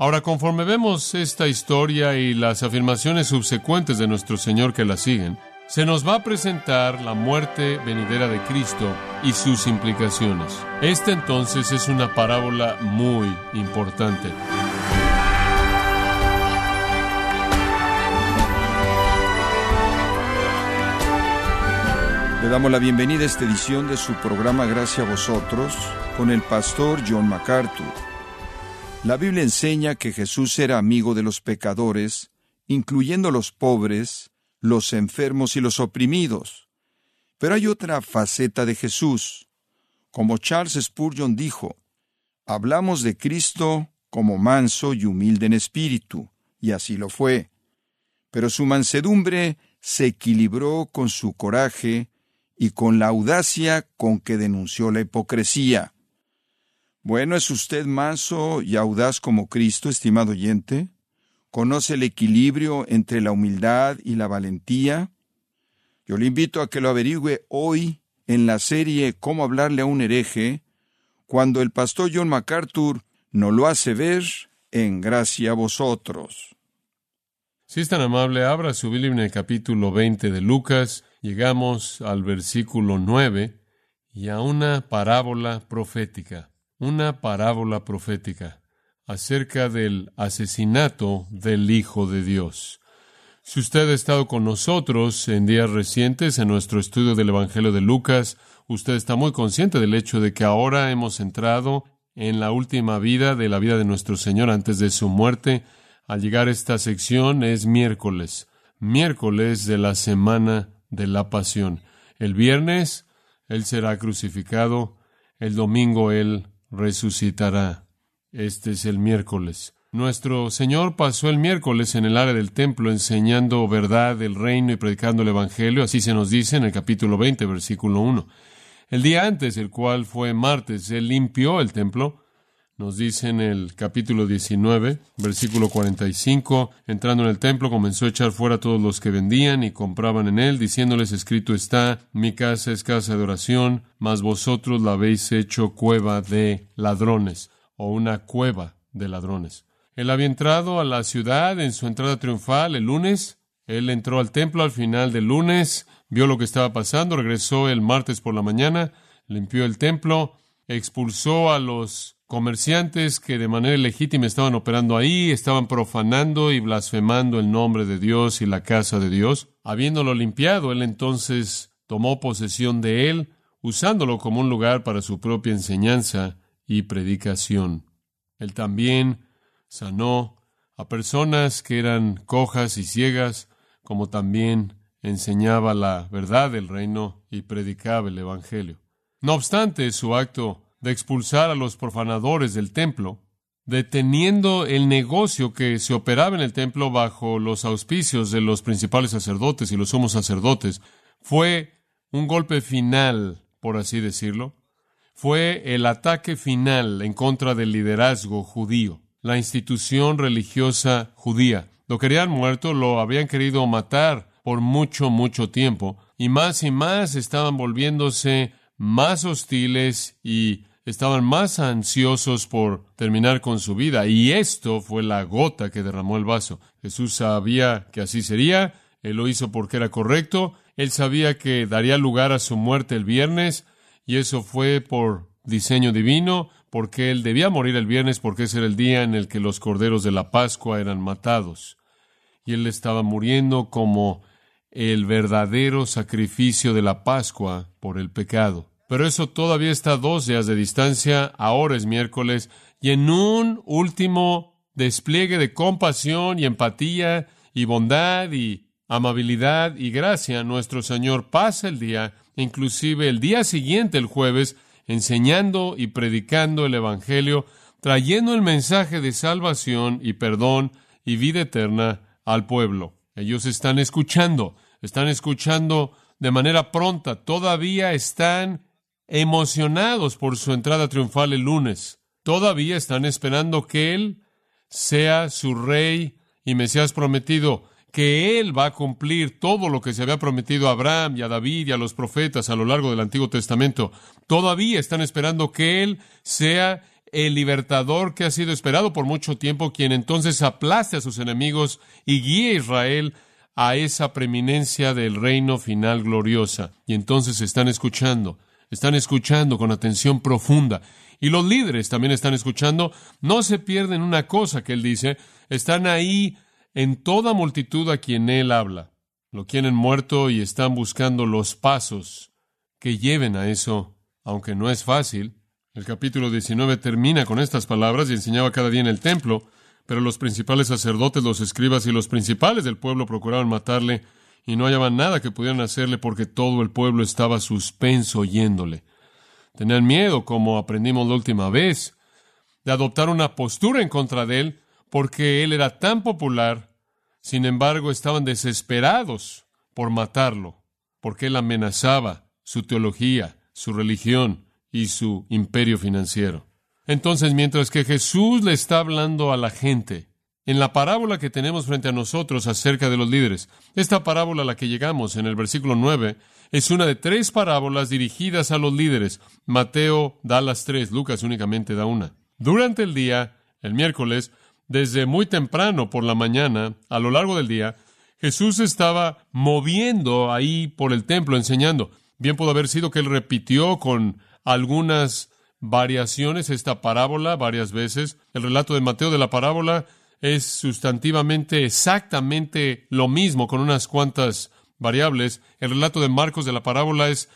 Ahora, conforme vemos esta historia y las afirmaciones subsecuentes de nuestro Señor que la siguen, se nos va a presentar la muerte venidera de Cristo y sus implicaciones. Esta entonces es una parábola muy importante. Le damos la bienvenida a esta edición de su programa Gracias a vosotros con el pastor John MacArthur. La Biblia enseña que Jesús era amigo de los pecadores, incluyendo los pobres, los enfermos y los oprimidos. Pero hay otra faceta de Jesús. Como Charles Spurgeon dijo, hablamos de Cristo como manso y humilde en espíritu, y así lo fue. Pero su mansedumbre se equilibró con su coraje y con la audacia con que denunció la hipocresía. Bueno, ¿es usted manso y audaz como Cristo, estimado oyente? ¿Conoce el equilibrio entre la humildad y la valentía? Yo le invito a que lo averigüe hoy en la serie Cómo hablarle a un hereje, cuando el pastor John MacArthur nos lo hace ver en gracia a vosotros. Si es tan amable, abra su Biblia en el capítulo 20 de Lucas, llegamos al versículo 9 y a una parábola profética una parábola profética acerca del asesinato del Hijo de Dios. Si usted ha estado con nosotros en días recientes en nuestro estudio del Evangelio de Lucas, usted está muy consciente del hecho de que ahora hemos entrado en la última vida de la vida de nuestro Señor antes de su muerte. Al llegar a esta sección es miércoles, miércoles de la semana de la pasión. El viernes Él será crucificado, el domingo Él resucitará. Este es el miércoles. Nuestro Señor pasó el miércoles en el área del templo enseñando verdad del reino y predicando el Evangelio, así se nos dice en el capítulo 20, versículo 1. El día antes, el cual fue martes, Él limpió el templo, nos dice en el capítulo 19, versículo 45, entrando en el templo comenzó a echar fuera a todos los que vendían y compraban en él, diciéndoles, escrito está, mi casa es casa de oración, mas vosotros la habéis hecho cueva de ladrones, o una cueva de ladrones. Él había entrado a la ciudad en su entrada triunfal el lunes, él entró al templo al final del lunes, vio lo que estaba pasando, regresó el martes por la mañana, limpió el templo, expulsó a los comerciantes que de manera legítima estaban operando ahí, estaban profanando y blasfemando el nombre de Dios y la casa de Dios. Habiéndolo limpiado, él entonces tomó posesión de él, usándolo como un lugar para su propia enseñanza y predicación. Él también sanó a personas que eran cojas y ciegas, como también enseñaba la verdad del reino y predicaba el Evangelio. No obstante, su acto de expulsar a los profanadores del templo, deteniendo el negocio que se operaba en el templo bajo los auspicios de los principales sacerdotes y los sumos sacerdotes, fue un golpe final, por así decirlo. Fue el ataque final en contra del liderazgo judío, la institución religiosa judía. Lo querían muerto, lo habían querido matar por mucho, mucho tiempo, y más y más estaban volviéndose más hostiles y estaban más ansiosos por terminar con su vida, y esto fue la gota que derramó el vaso. Jesús sabía que así sería, él lo hizo porque era correcto, él sabía que daría lugar a su muerte el viernes, y eso fue por diseño divino, porque él debía morir el viernes, porque ese era el día en el que los corderos de la Pascua eran matados. Y él estaba muriendo como el verdadero sacrificio de la Pascua por el pecado. Pero eso todavía está dos días de distancia, ahora es miércoles, y en un último despliegue de compasión y empatía y bondad y amabilidad y gracia, nuestro Señor pasa el día, inclusive el día siguiente, el jueves, enseñando y predicando el Evangelio, trayendo el mensaje de salvación y perdón y vida eterna al pueblo. Ellos están escuchando, están escuchando de manera pronta, todavía están emocionados por su entrada triunfal el lunes. Todavía están esperando que Él sea su rey y Mesías prometido, que Él va a cumplir todo lo que se había prometido a Abraham y a David y a los profetas a lo largo del Antiguo Testamento. Todavía están esperando que Él sea el libertador que ha sido esperado por mucho tiempo, quien entonces aplaste a sus enemigos y guíe a Israel a esa preeminencia del reino final gloriosa. Y entonces están escuchando, están escuchando con atención profunda. Y los líderes también están escuchando. No se pierden una cosa que él dice. Están ahí en toda multitud a quien él habla. Lo quieren muerto y están buscando los pasos que lleven a eso, aunque no es fácil. El capítulo 19 termina con estas palabras y enseñaba cada día en el templo, pero los principales sacerdotes, los escribas y los principales del pueblo procuraban matarle y no hallaban nada que pudieran hacerle porque todo el pueblo estaba suspenso oyéndole. Tenían miedo, como aprendimos la última vez, de adoptar una postura en contra de él porque él era tan popular, sin embargo estaban desesperados por matarlo, porque él amenazaba su teología, su religión y su imperio financiero. Entonces, mientras que Jesús le está hablando a la gente, en la parábola que tenemos frente a nosotros acerca de los líderes, esta parábola a la que llegamos en el versículo 9 es una de tres parábolas dirigidas a los líderes. Mateo da las tres, Lucas únicamente da una. Durante el día, el miércoles, desde muy temprano por la mañana, a lo largo del día, Jesús estaba moviendo ahí por el templo enseñando. Bien pudo haber sido que él repitió con algunas variaciones esta parábola varias veces. El relato de Mateo de la parábola es sustantivamente exactamente lo mismo con unas cuantas variables. El relato de Marcos de la parábola es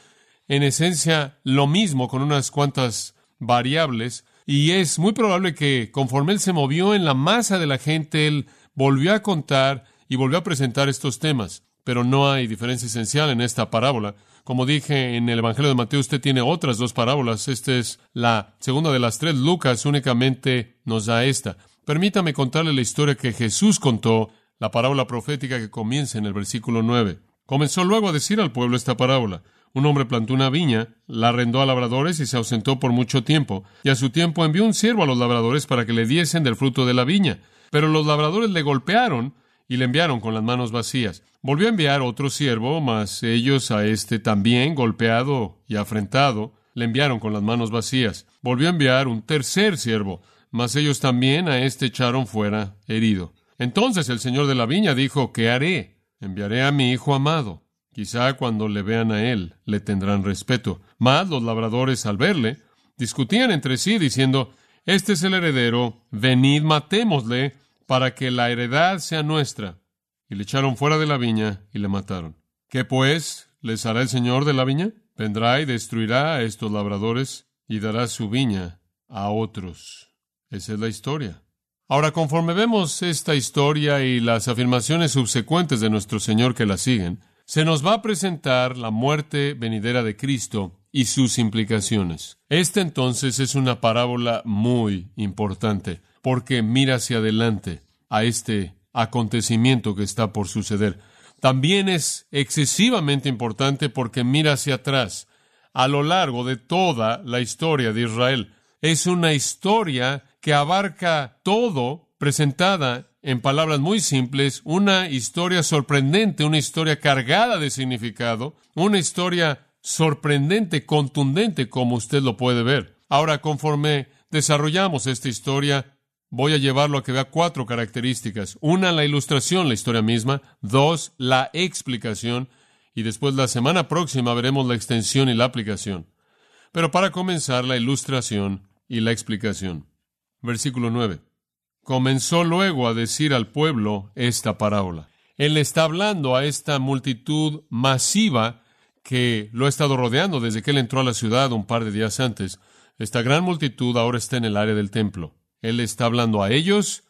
en esencia lo mismo con unas cuantas variables. Y es muy probable que conforme él se movió en la masa de la gente, él volvió a contar y volvió a presentar estos temas. Pero no hay diferencia esencial en esta parábola. Como dije en el Evangelio de Mateo, usted tiene otras dos parábolas. Esta es la segunda de las tres. Lucas únicamente nos da esta. Permítame contarle la historia que Jesús contó, la parábola profética que comienza en el versículo 9. Comenzó luego a decir al pueblo esta parábola. Un hombre plantó una viña, la arrendó a labradores y se ausentó por mucho tiempo, y a su tiempo envió un siervo a los labradores para que le diesen del fruto de la viña. Pero los labradores le golpearon y le enviaron con las manos vacías. Volvió a enviar otro siervo, mas ellos a este también, golpeado y afrentado, le enviaron con las manos vacías. Volvió a enviar un tercer siervo, mas ellos también a este echaron fuera herido. Entonces el señor de la viña dijo, ¿qué haré? Enviaré a mi hijo amado. Quizá cuando le vean a él le tendrán respeto. Mas los labradores al verle discutían entre sí diciendo, Este es el heredero, venid matémosle para que la heredad sea nuestra. Y le echaron fuera de la viña y le mataron. ¿Qué pues les hará el Señor de la viña? Vendrá y destruirá a estos labradores y dará su viña a otros. Esa es la historia. Ahora, conforme vemos esta historia y las afirmaciones subsecuentes de nuestro Señor que la siguen, se nos va a presentar la muerte venidera de Cristo y sus implicaciones. Esta entonces es una parábola muy importante porque mira hacia adelante a este acontecimiento que está por suceder. También es excesivamente importante porque mira hacia atrás, a lo largo de toda la historia de Israel. Es una historia que abarca todo, presentada en palabras muy simples, una historia sorprendente, una historia cargada de significado, una historia sorprendente, contundente, como usted lo puede ver. Ahora, conforme desarrollamos esta historia, voy a llevarlo a que vea cuatro características. Una, la ilustración, la historia misma. Dos, la explicación. Y después la semana próxima veremos la extensión y la aplicación. Pero para comenzar, la ilustración y la explicación. Versículo 9. Comenzó luego a decir al pueblo esta parábola. Él está hablando a esta multitud masiva que lo ha estado rodeando desde que él entró a la ciudad un par de días antes. Esta gran multitud ahora está en el área del templo. Él está hablando a ellos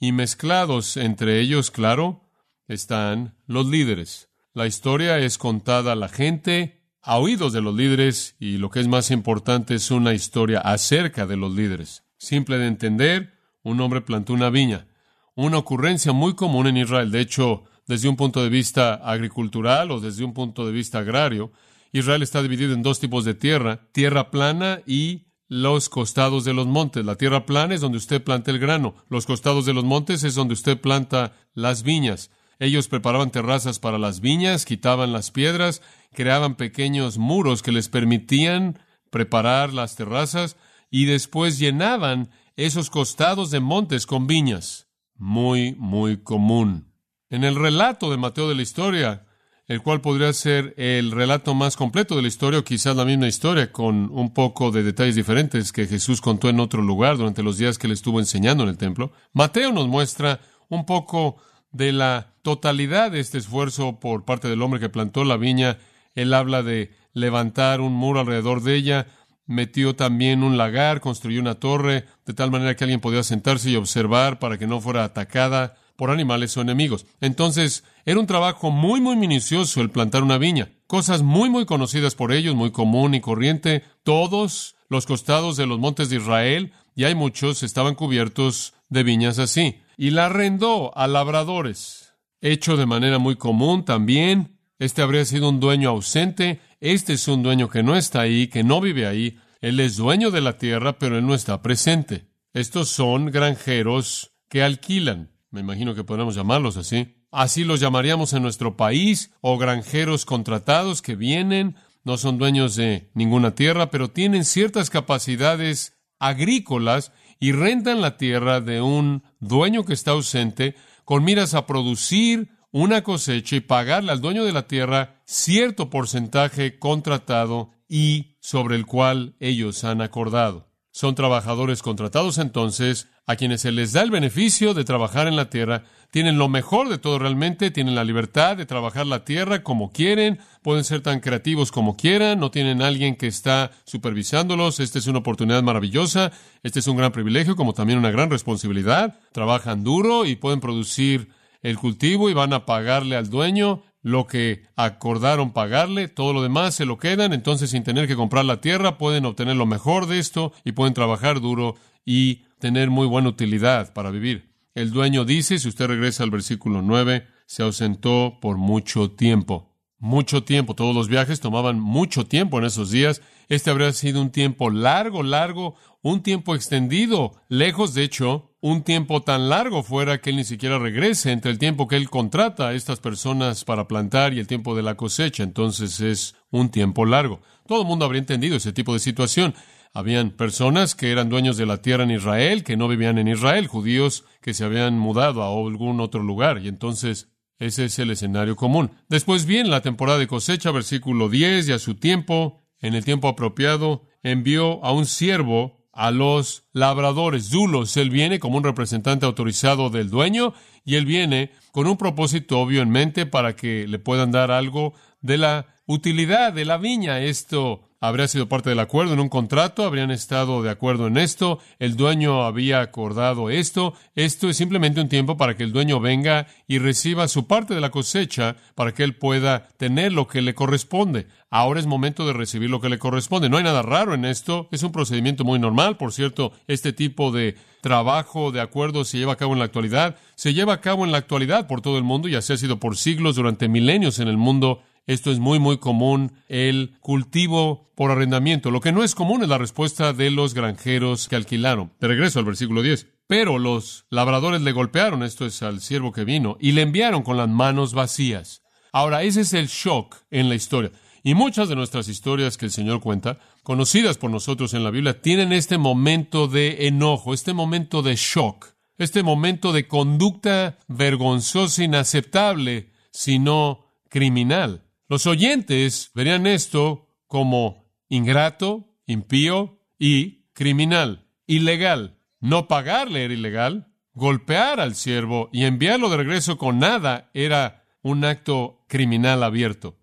y mezclados entre ellos, claro, están los líderes. La historia es contada a la gente, a oídos de los líderes y lo que es más importante es una historia acerca de los líderes. Simple de entender, un hombre plantó una viña, una ocurrencia muy común en Israel. De hecho, desde un punto de vista agricultural o desde un punto de vista agrario, Israel está dividido en dos tipos de tierra, tierra plana y los costados de los montes. La tierra plana es donde usted planta el grano. Los costados de los montes es donde usted planta las viñas. Ellos preparaban terrazas para las viñas, quitaban las piedras, creaban pequeños muros que les permitían preparar las terrazas y después llenaban esos costados de montes con viñas. Muy, muy común. En el relato de Mateo de la historia, el cual podría ser el relato más completo de la historia, o quizás la misma historia, con un poco de detalles diferentes que Jesús contó en otro lugar durante los días que le estuvo enseñando en el templo. Mateo nos muestra un poco de la totalidad de este esfuerzo por parte del hombre que plantó la viña. Él habla de levantar un muro alrededor de ella, metió también un lagar, construyó una torre, de tal manera que alguien podía sentarse y observar para que no fuera atacada por animales o enemigos. Entonces, era un trabajo muy, muy minucioso el plantar una viña. Cosas muy, muy conocidas por ellos, muy común y corriente. Todos los costados de los montes de Israel, y hay muchos, estaban cubiertos de viñas así. Y la arrendó a labradores. Hecho de manera muy común también. Este habría sido un dueño ausente. Este es un dueño que no está ahí, que no vive ahí. Él es dueño de la tierra, pero él no está presente. Estos son granjeros que alquilan. Me imagino que podemos llamarlos así. Así los llamaríamos en nuestro país, o granjeros contratados que vienen, no son dueños de ninguna tierra, pero tienen ciertas capacidades agrícolas y rentan la tierra de un dueño que está ausente con miras a producir una cosecha y pagarle al dueño de la tierra cierto porcentaje contratado y sobre el cual ellos han acordado. Son trabajadores contratados entonces a quienes se les da el beneficio de trabajar en la tierra, tienen lo mejor de todo realmente, tienen la libertad de trabajar la tierra como quieren, pueden ser tan creativos como quieran, no tienen alguien que está supervisándolos, esta es una oportunidad maravillosa, este es un gran privilegio como también una gran responsabilidad, trabajan duro y pueden producir el cultivo y van a pagarle al dueño lo que acordaron pagarle, todo lo demás se lo quedan, entonces sin tener que comprar la tierra pueden obtener lo mejor de esto y pueden trabajar duro y tener muy buena utilidad para vivir. El dueño dice, si usted regresa al versículo 9, se ausentó por mucho tiempo. Mucho tiempo, todos los viajes tomaban mucho tiempo en esos días. Este habría sido un tiempo largo, largo, un tiempo extendido, lejos de hecho, un tiempo tan largo fuera que él ni siquiera regrese entre el tiempo que él contrata a estas personas para plantar y el tiempo de la cosecha. Entonces es un tiempo largo. Todo el mundo habría entendido ese tipo de situación. Habían personas que eran dueños de la tierra en Israel, que no vivían en Israel, judíos que se habían mudado a algún otro lugar. Y entonces ese es el escenario común. Después bien, la temporada de cosecha, versículo 10, y a su tiempo, en el tiempo apropiado, envió a un siervo a los labradores. Zulos, él viene como un representante autorizado del dueño y él viene con un propósito obvio en mente para que le puedan dar algo de la utilidad de la viña. Esto habría sido parte del acuerdo en un contrato, habrían estado de acuerdo en esto, el dueño había acordado esto, esto es simplemente un tiempo para que el dueño venga y reciba su parte de la cosecha para que él pueda tener lo que le corresponde. Ahora es momento de recibir lo que le corresponde. No hay nada raro en esto, es un procedimiento muy normal, por cierto, este tipo de trabajo de acuerdo se lleva a cabo en la actualidad, se lleva a cabo en la actualidad por todo el mundo y así ha sido por siglos, durante milenios en el mundo esto es muy, muy común, el cultivo por arrendamiento. Lo que no es común es la respuesta de los granjeros que alquilaron. De regreso al versículo 10. Pero los labradores le golpearon, esto es al siervo que vino, y le enviaron con las manos vacías. Ahora, ese es el shock en la historia. Y muchas de nuestras historias que el Señor cuenta, conocidas por nosotros en la Biblia, tienen este momento de enojo, este momento de shock, este momento de conducta vergonzosa, inaceptable, sino criminal. Los oyentes verían esto como ingrato, impío y criminal, ilegal. No pagarle era ilegal, golpear al siervo y enviarlo de regreso con nada era un acto criminal abierto.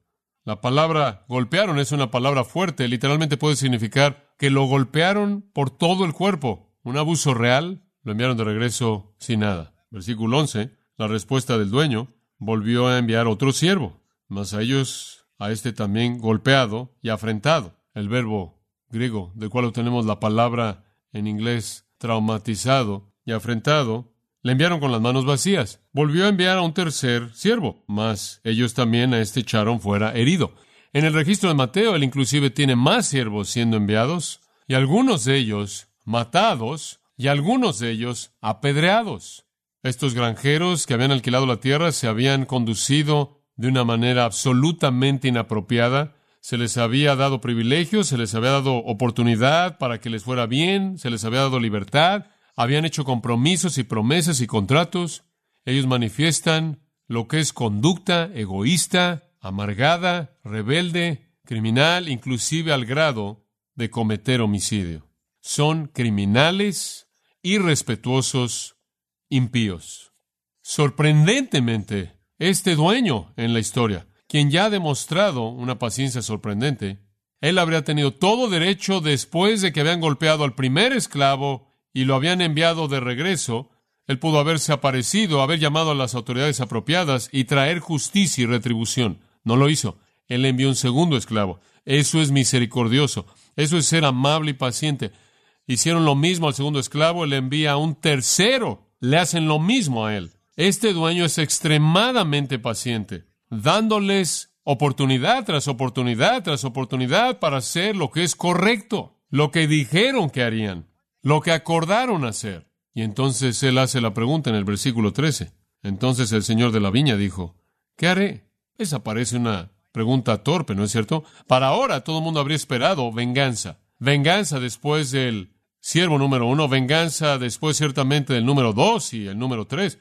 La palabra golpearon es una palabra fuerte, literalmente puede significar que lo golpearon por todo el cuerpo. Un abuso real, lo enviaron de regreso sin nada. Versículo 11, la respuesta del dueño volvió a enviar otro siervo mas a ellos, a este también golpeado y afrentado. El verbo griego, del cual obtenemos la palabra en inglés traumatizado y afrentado, le enviaron con las manos vacías. Volvió a enviar a un tercer siervo, mas ellos también a este echaron fuera herido. En el registro de Mateo, él inclusive tiene más siervos siendo enviados, y algunos de ellos matados, y algunos de ellos apedreados. Estos granjeros que habían alquilado la tierra se habían conducido de una manera absolutamente inapropiada, se les había dado privilegios, se les había dado oportunidad para que les fuera bien, se les había dado libertad, habían hecho compromisos y promesas y contratos. Ellos manifiestan lo que es conducta egoísta, amargada, rebelde, criminal, inclusive al grado de cometer homicidio. Son criminales, irrespetuosos, impíos. Sorprendentemente, este dueño en la historia quien ya ha demostrado una paciencia sorprendente, él habría tenido todo derecho después de que habían golpeado al primer esclavo y lo habían enviado de regreso, él pudo haberse aparecido, haber llamado a las autoridades apropiadas y traer justicia y retribución. No lo hizo. Él envió un segundo esclavo. Eso es misericordioso. Eso es ser amable y paciente. Hicieron lo mismo al segundo esclavo, él envía a un tercero. Le hacen lo mismo a él. Este dueño es extremadamente paciente dándoles oportunidad tras oportunidad tras oportunidad para hacer lo que es correcto, lo que dijeron que harían, lo que acordaron hacer. Y entonces él hace la pregunta en el versículo 13. Entonces el señor de la viña dijo, ¿qué haré? Esa parece una pregunta torpe, ¿no es cierto? Para ahora todo el mundo habría esperado venganza. Venganza después del siervo número uno, venganza después ciertamente del número dos y el número tres.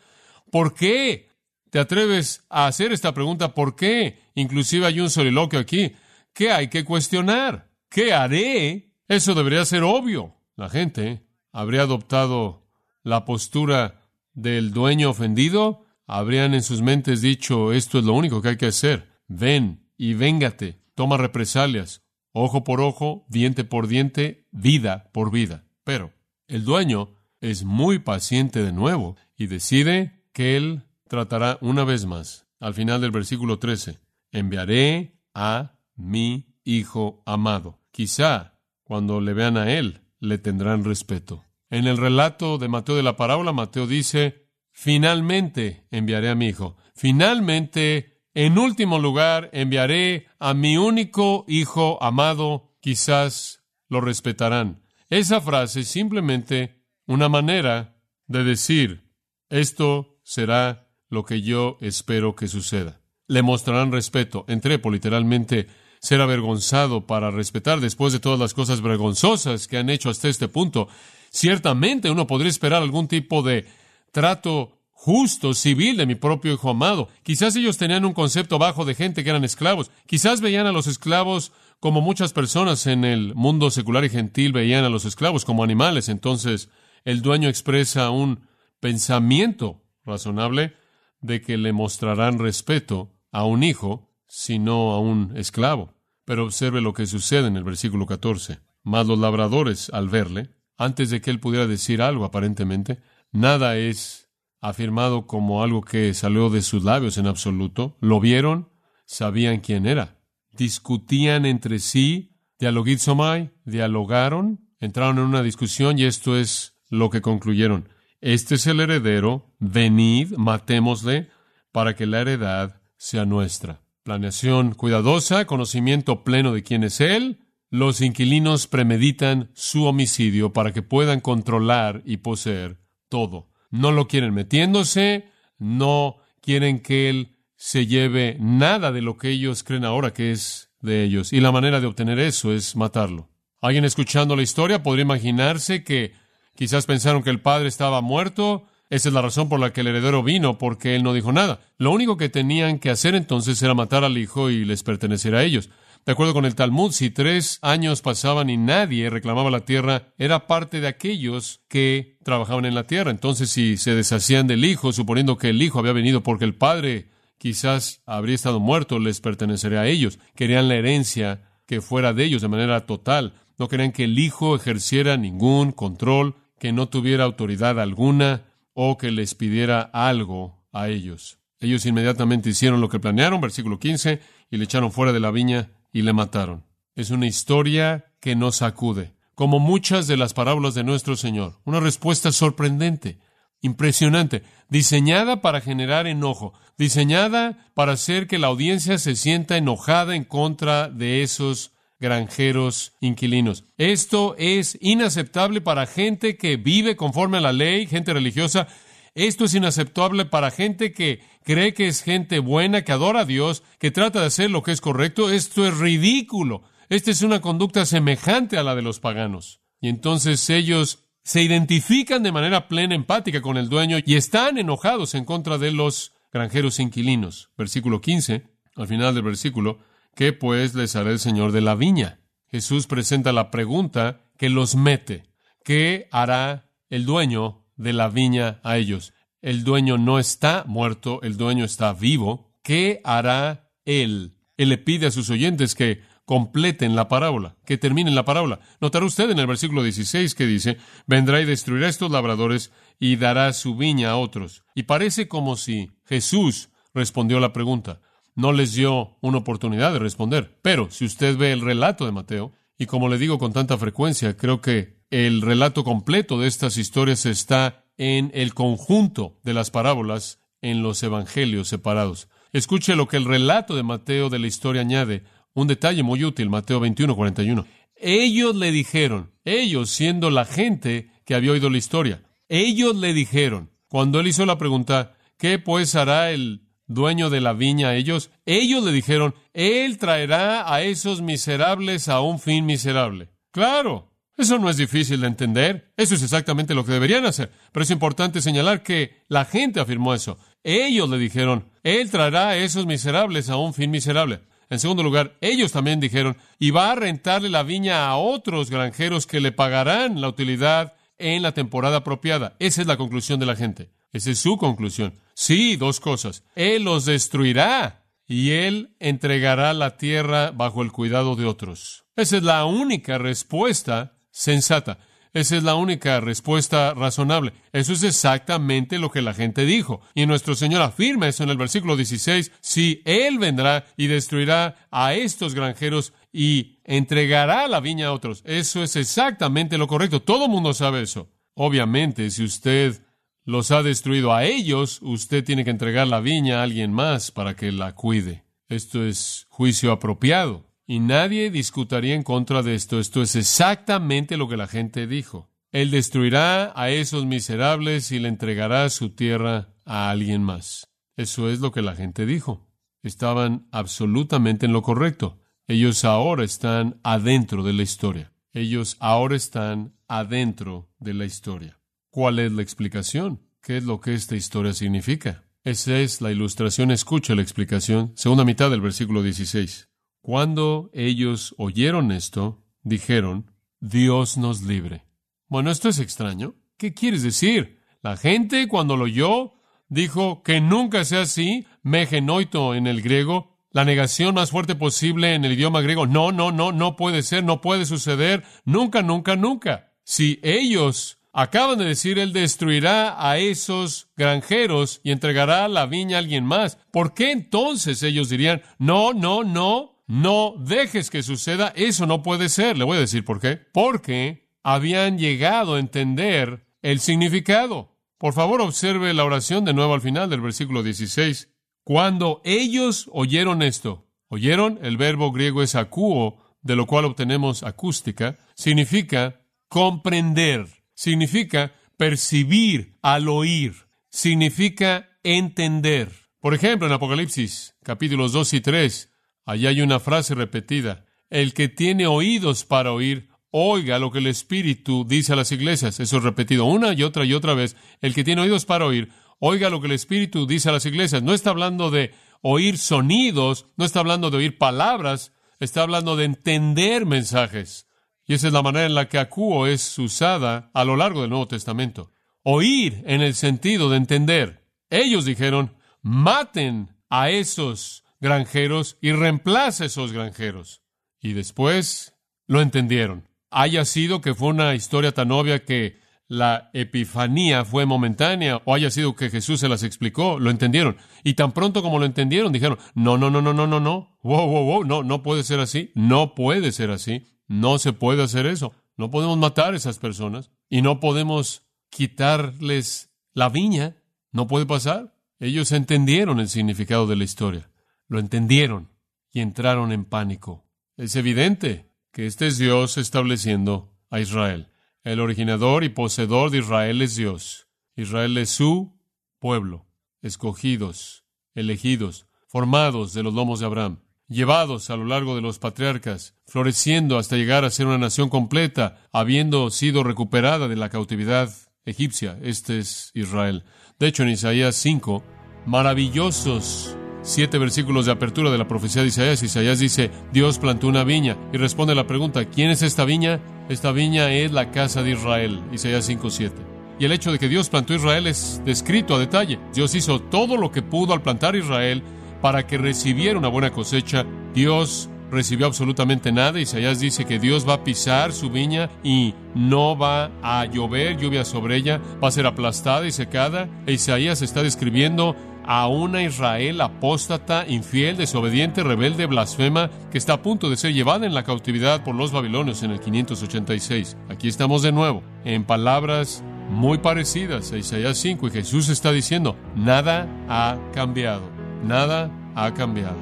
¿Por qué te atreves a hacer esta pregunta, ¿por qué? Inclusive hay un soliloquio aquí. ¿Qué hay que cuestionar? ¿Qué haré? Eso debería ser obvio. La gente habría adoptado la postura del dueño ofendido, habrían en sus mentes dicho, esto es lo único que hay que hacer. Ven y véngate, toma represalias, ojo por ojo, diente por diente, vida por vida. Pero el dueño es muy paciente de nuevo y decide que él tratará una vez más, al final del versículo 13, enviaré a mi Hijo amado. Quizá cuando le vean a Él, le tendrán respeto. En el relato de Mateo de la parábola, Mateo dice, finalmente enviaré a mi Hijo. Finalmente, en último lugar, enviaré a mi único Hijo amado. Quizás lo respetarán. Esa frase es simplemente una manera de decir, esto será lo que yo espero que suceda. Le mostrarán respeto. Entrepo, literalmente, ser avergonzado para respetar después de todas las cosas vergonzosas que han hecho hasta este punto. Ciertamente uno podría esperar algún tipo de trato justo, civil de mi propio hijo amado. Quizás ellos tenían un concepto bajo de gente que eran esclavos. Quizás veían a los esclavos como muchas personas en el mundo secular y gentil veían a los esclavos como animales. Entonces, el dueño expresa un pensamiento razonable de que le mostrarán respeto a un hijo, sino a un esclavo. Pero observe lo que sucede en el versículo 14. Mas los labradores, al verle, antes de que él pudiera decir algo aparentemente, nada es afirmado como algo que salió de sus labios en absoluto. Lo vieron, sabían quién era. Discutían entre sí, dialogizomai, dialogaron, entraron en una discusión y esto es lo que concluyeron. Este es el heredero, venid, matémosle, para que la heredad sea nuestra. Planeación cuidadosa, conocimiento pleno de quién es él. Los inquilinos premeditan su homicidio para que puedan controlar y poseer todo. No lo quieren metiéndose, no quieren que él se lleve nada de lo que ellos creen ahora que es de ellos. Y la manera de obtener eso es matarlo. Alguien escuchando la historia podría imaginarse que Quizás pensaron que el padre estaba muerto. Esa es la razón por la que el heredero vino, porque él no dijo nada. Lo único que tenían que hacer entonces era matar al hijo y les pertenecer a ellos. De acuerdo con el Talmud, si tres años pasaban y nadie reclamaba la tierra, era parte de aquellos que trabajaban en la tierra. Entonces, si se deshacían del hijo, suponiendo que el hijo había venido porque el padre quizás habría estado muerto, les pertenecería a ellos. Querían la herencia que fuera de ellos de manera total. No querían que el hijo ejerciera ningún control que no tuviera autoridad alguna o que les pidiera algo a ellos. Ellos inmediatamente hicieron lo que planearon, versículo 15, y le echaron fuera de la viña y le mataron. Es una historia que nos sacude, como muchas de las parábolas de nuestro Señor. Una respuesta sorprendente, impresionante, diseñada para generar enojo, diseñada para hacer que la audiencia se sienta enojada en contra de esos granjeros inquilinos. Esto es inaceptable para gente que vive conforme a la ley, gente religiosa. Esto es inaceptable para gente que cree que es gente buena, que adora a Dios, que trata de hacer lo que es correcto. Esto es ridículo. Esta es una conducta semejante a la de los paganos. Y entonces ellos se identifican de manera plena, empática con el dueño y están enojados en contra de los granjeros inquilinos. Versículo 15, al final del versículo, ¿qué pues les hará el Señor de la viña? Jesús presenta la pregunta que los mete. ¿Qué hará el dueño de la viña a ellos? El dueño no está muerto, el dueño está vivo. ¿Qué hará él? Él le pide a sus oyentes que completen la parábola, que terminen la parábola. Notará usted en el versículo 16 que dice, vendrá y destruirá estos labradores y dará su viña a otros. Y parece como si Jesús respondió la pregunta. No les dio una oportunidad de responder. Pero si usted ve el relato de Mateo, y como le digo con tanta frecuencia, creo que el relato completo de estas historias está en el conjunto de las parábolas en los evangelios separados. Escuche lo que el relato de Mateo de la historia añade. Un detalle muy útil, Mateo 21, 41. Ellos le dijeron, ellos siendo la gente que había oído la historia, ellos le dijeron, cuando él hizo la pregunta, ¿qué pues hará el dueño de la viña ellos? Ellos le dijeron, Él traerá a esos miserables a un fin miserable. Claro, eso no es difícil de entender. Eso es exactamente lo que deberían hacer. Pero es importante señalar que la gente afirmó eso. Ellos le dijeron, Él traerá a esos miserables a un fin miserable. En segundo lugar, ellos también dijeron, y va a rentarle la viña a otros granjeros que le pagarán la utilidad en la temporada apropiada. Esa es la conclusión de la gente. Esa es su conclusión. Sí, dos cosas. Él los destruirá y él entregará la tierra bajo el cuidado de otros. Esa es la única respuesta sensata. Esa es la única respuesta razonable. Eso es exactamente lo que la gente dijo. Y nuestro Señor afirma eso en el versículo 16. Si Él vendrá y destruirá a estos granjeros y entregará la viña a otros. Eso es exactamente lo correcto. Todo el mundo sabe eso. Obviamente, si usted los ha destruido a ellos, usted tiene que entregar la viña a alguien más para que la cuide. Esto es juicio apropiado. Y nadie discutaría en contra de esto. Esto es exactamente lo que la gente dijo. Él destruirá a esos miserables y le entregará su tierra a alguien más. Eso es lo que la gente dijo. Estaban absolutamente en lo correcto. Ellos ahora están adentro de la historia. Ellos ahora están adentro de la historia. ¿Cuál es la explicación? ¿Qué es lo que esta historia significa? Esa es la ilustración. Escucha la explicación. Segunda mitad del versículo 16. Cuando ellos oyeron esto, dijeron, Dios nos libre. Bueno, esto es extraño. ¿Qué quieres decir? La gente cuando lo oyó dijo que nunca sea así, megenoito en el griego, la negación más fuerte posible en el idioma griego. No, no, no, no puede ser, no puede suceder, nunca, nunca, nunca. Si ellos acaban de decir, Él destruirá a esos granjeros y entregará la viña a alguien más, ¿por qué entonces ellos dirían, no, no, no, no dejes que suceda, eso no puede ser. Le voy a decir por qué. Porque habían llegado a entender el significado. Por favor, observe la oración de nuevo al final del versículo 16. Cuando ellos oyeron esto, oyeron, el verbo griego es acuo, de lo cual obtenemos acústica, significa comprender, significa percibir al oír, significa entender. Por ejemplo, en Apocalipsis capítulos 2 y 3, Allí hay una frase repetida. El que tiene oídos para oír, oiga lo que el Espíritu dice a las iglesias. Eso es repetido una y otra y otra vez. El que tiene oídos para oír, oiga lo que el Espíritu dice a las iglesias. No está hablando de oír sonidos, no está hablando de oír palabras, está hablando de entender mensajes. Y esa es la manera en la que acuo es usada a lo largo del Nuevo Testamento. Oír en el sentido de entender. Ellos dijeron, maten a esos granjeros y reemplaza esos granjeros. Y después lo entendieron. Haya sido que fue una historia tan obvia que la epifanía fue momentánea o haya sido que Jesús se las explicó, lo entendieron. Y tan pronto como lo entendieron, dijeron, no, no, no, no, no, no, no, wow, wow, wow, no, no puede ser así, no puede ser así, no se puede hacer eso. No podemos matar a esas personas y no podemos quitarles la viña, no puede pasar. Ellos entendieron el significado de la historia lo entendieron y entraron en pánico. Es evidente que este es Dios estableciendo a Israel. El originador y poseedor de Israel es Dios. Israel es su pueblo, escogidos, elegidos, formados de los lomos de Abraham, llevados a lo largo de los patriarcas, floreciendo hasta llegar a ser una nación completa, habiendo sido recuperada de la cautividad egipcia. Este es Israel. De hecho, en Isaías 5, maravillosos siete versículos de apertura de la profecía de Isaías. Isaías dice, Dios plantó una viña y responde la pregunta, ¿quién es esta viña? Esta viña es la casa de Israel. Isaías 5.7. Y el hecho de que Dios plantó Israel es descrito a detalle. Dios hizo todo lo que pudo al plantar Israel para que recibiera una buena cosecha. Dios recibió absolutamente nada. Isaías dice que Dios va a pisar su viña y no va a llover lluvia sobre ella, va a ser aplastada y secada. E Isaías está describiendo a una Israel apóstata, infiel, desobediente, rebelde, blasfema, que está a punto de ser llevada en la cautividad por los babilonios en el 586. Aquí estamos de nuevo, en palabras muy parecidas a Isaías 5, y Jesús está diciendo, nada ha cambiado, nada ha cambiado.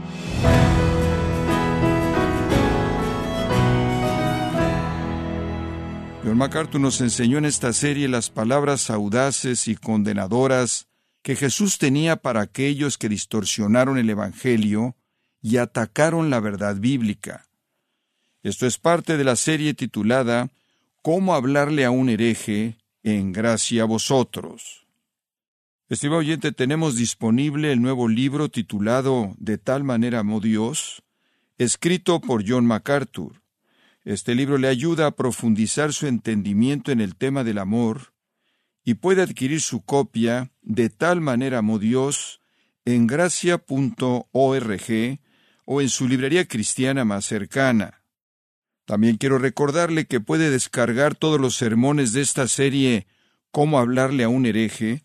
John MacArthur nos enseñó en esta serie las palabras audaces y condenadoras que Jesús tenía para aquellos que distorsionaron el Evangelio y atacaron la verdad bíblica. Esto es parte de la serie titulada Cómo hablarle a un hereje en gracia a vosotros. Estimado oyente, tenemos disponible el nuevo libro titulado De tal manera amó Dios, escrito por John MacArthur. Este libro le ayuda a profundizar su entendimiento en el tema del amor y puede adquirir su copia de tal manera amó Dios en gracia.org o en su librería cristiana más cercana. También quiero recordarle que puede descargar todos los sermones de esta serie Cómo hablarle a un hereje,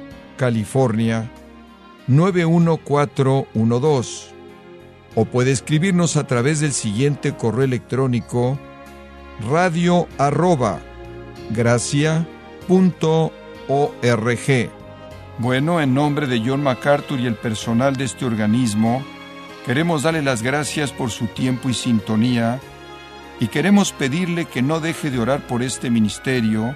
California, 91412. O puede escribirnos a través del siguiente correo electrónico radio arroba Bueno, en nombre de John MacArthur y el personal de este organismo, queremos darle las gracias por su tiempo y sintonía y queremos pedirle que no deje de orar por este ministerio,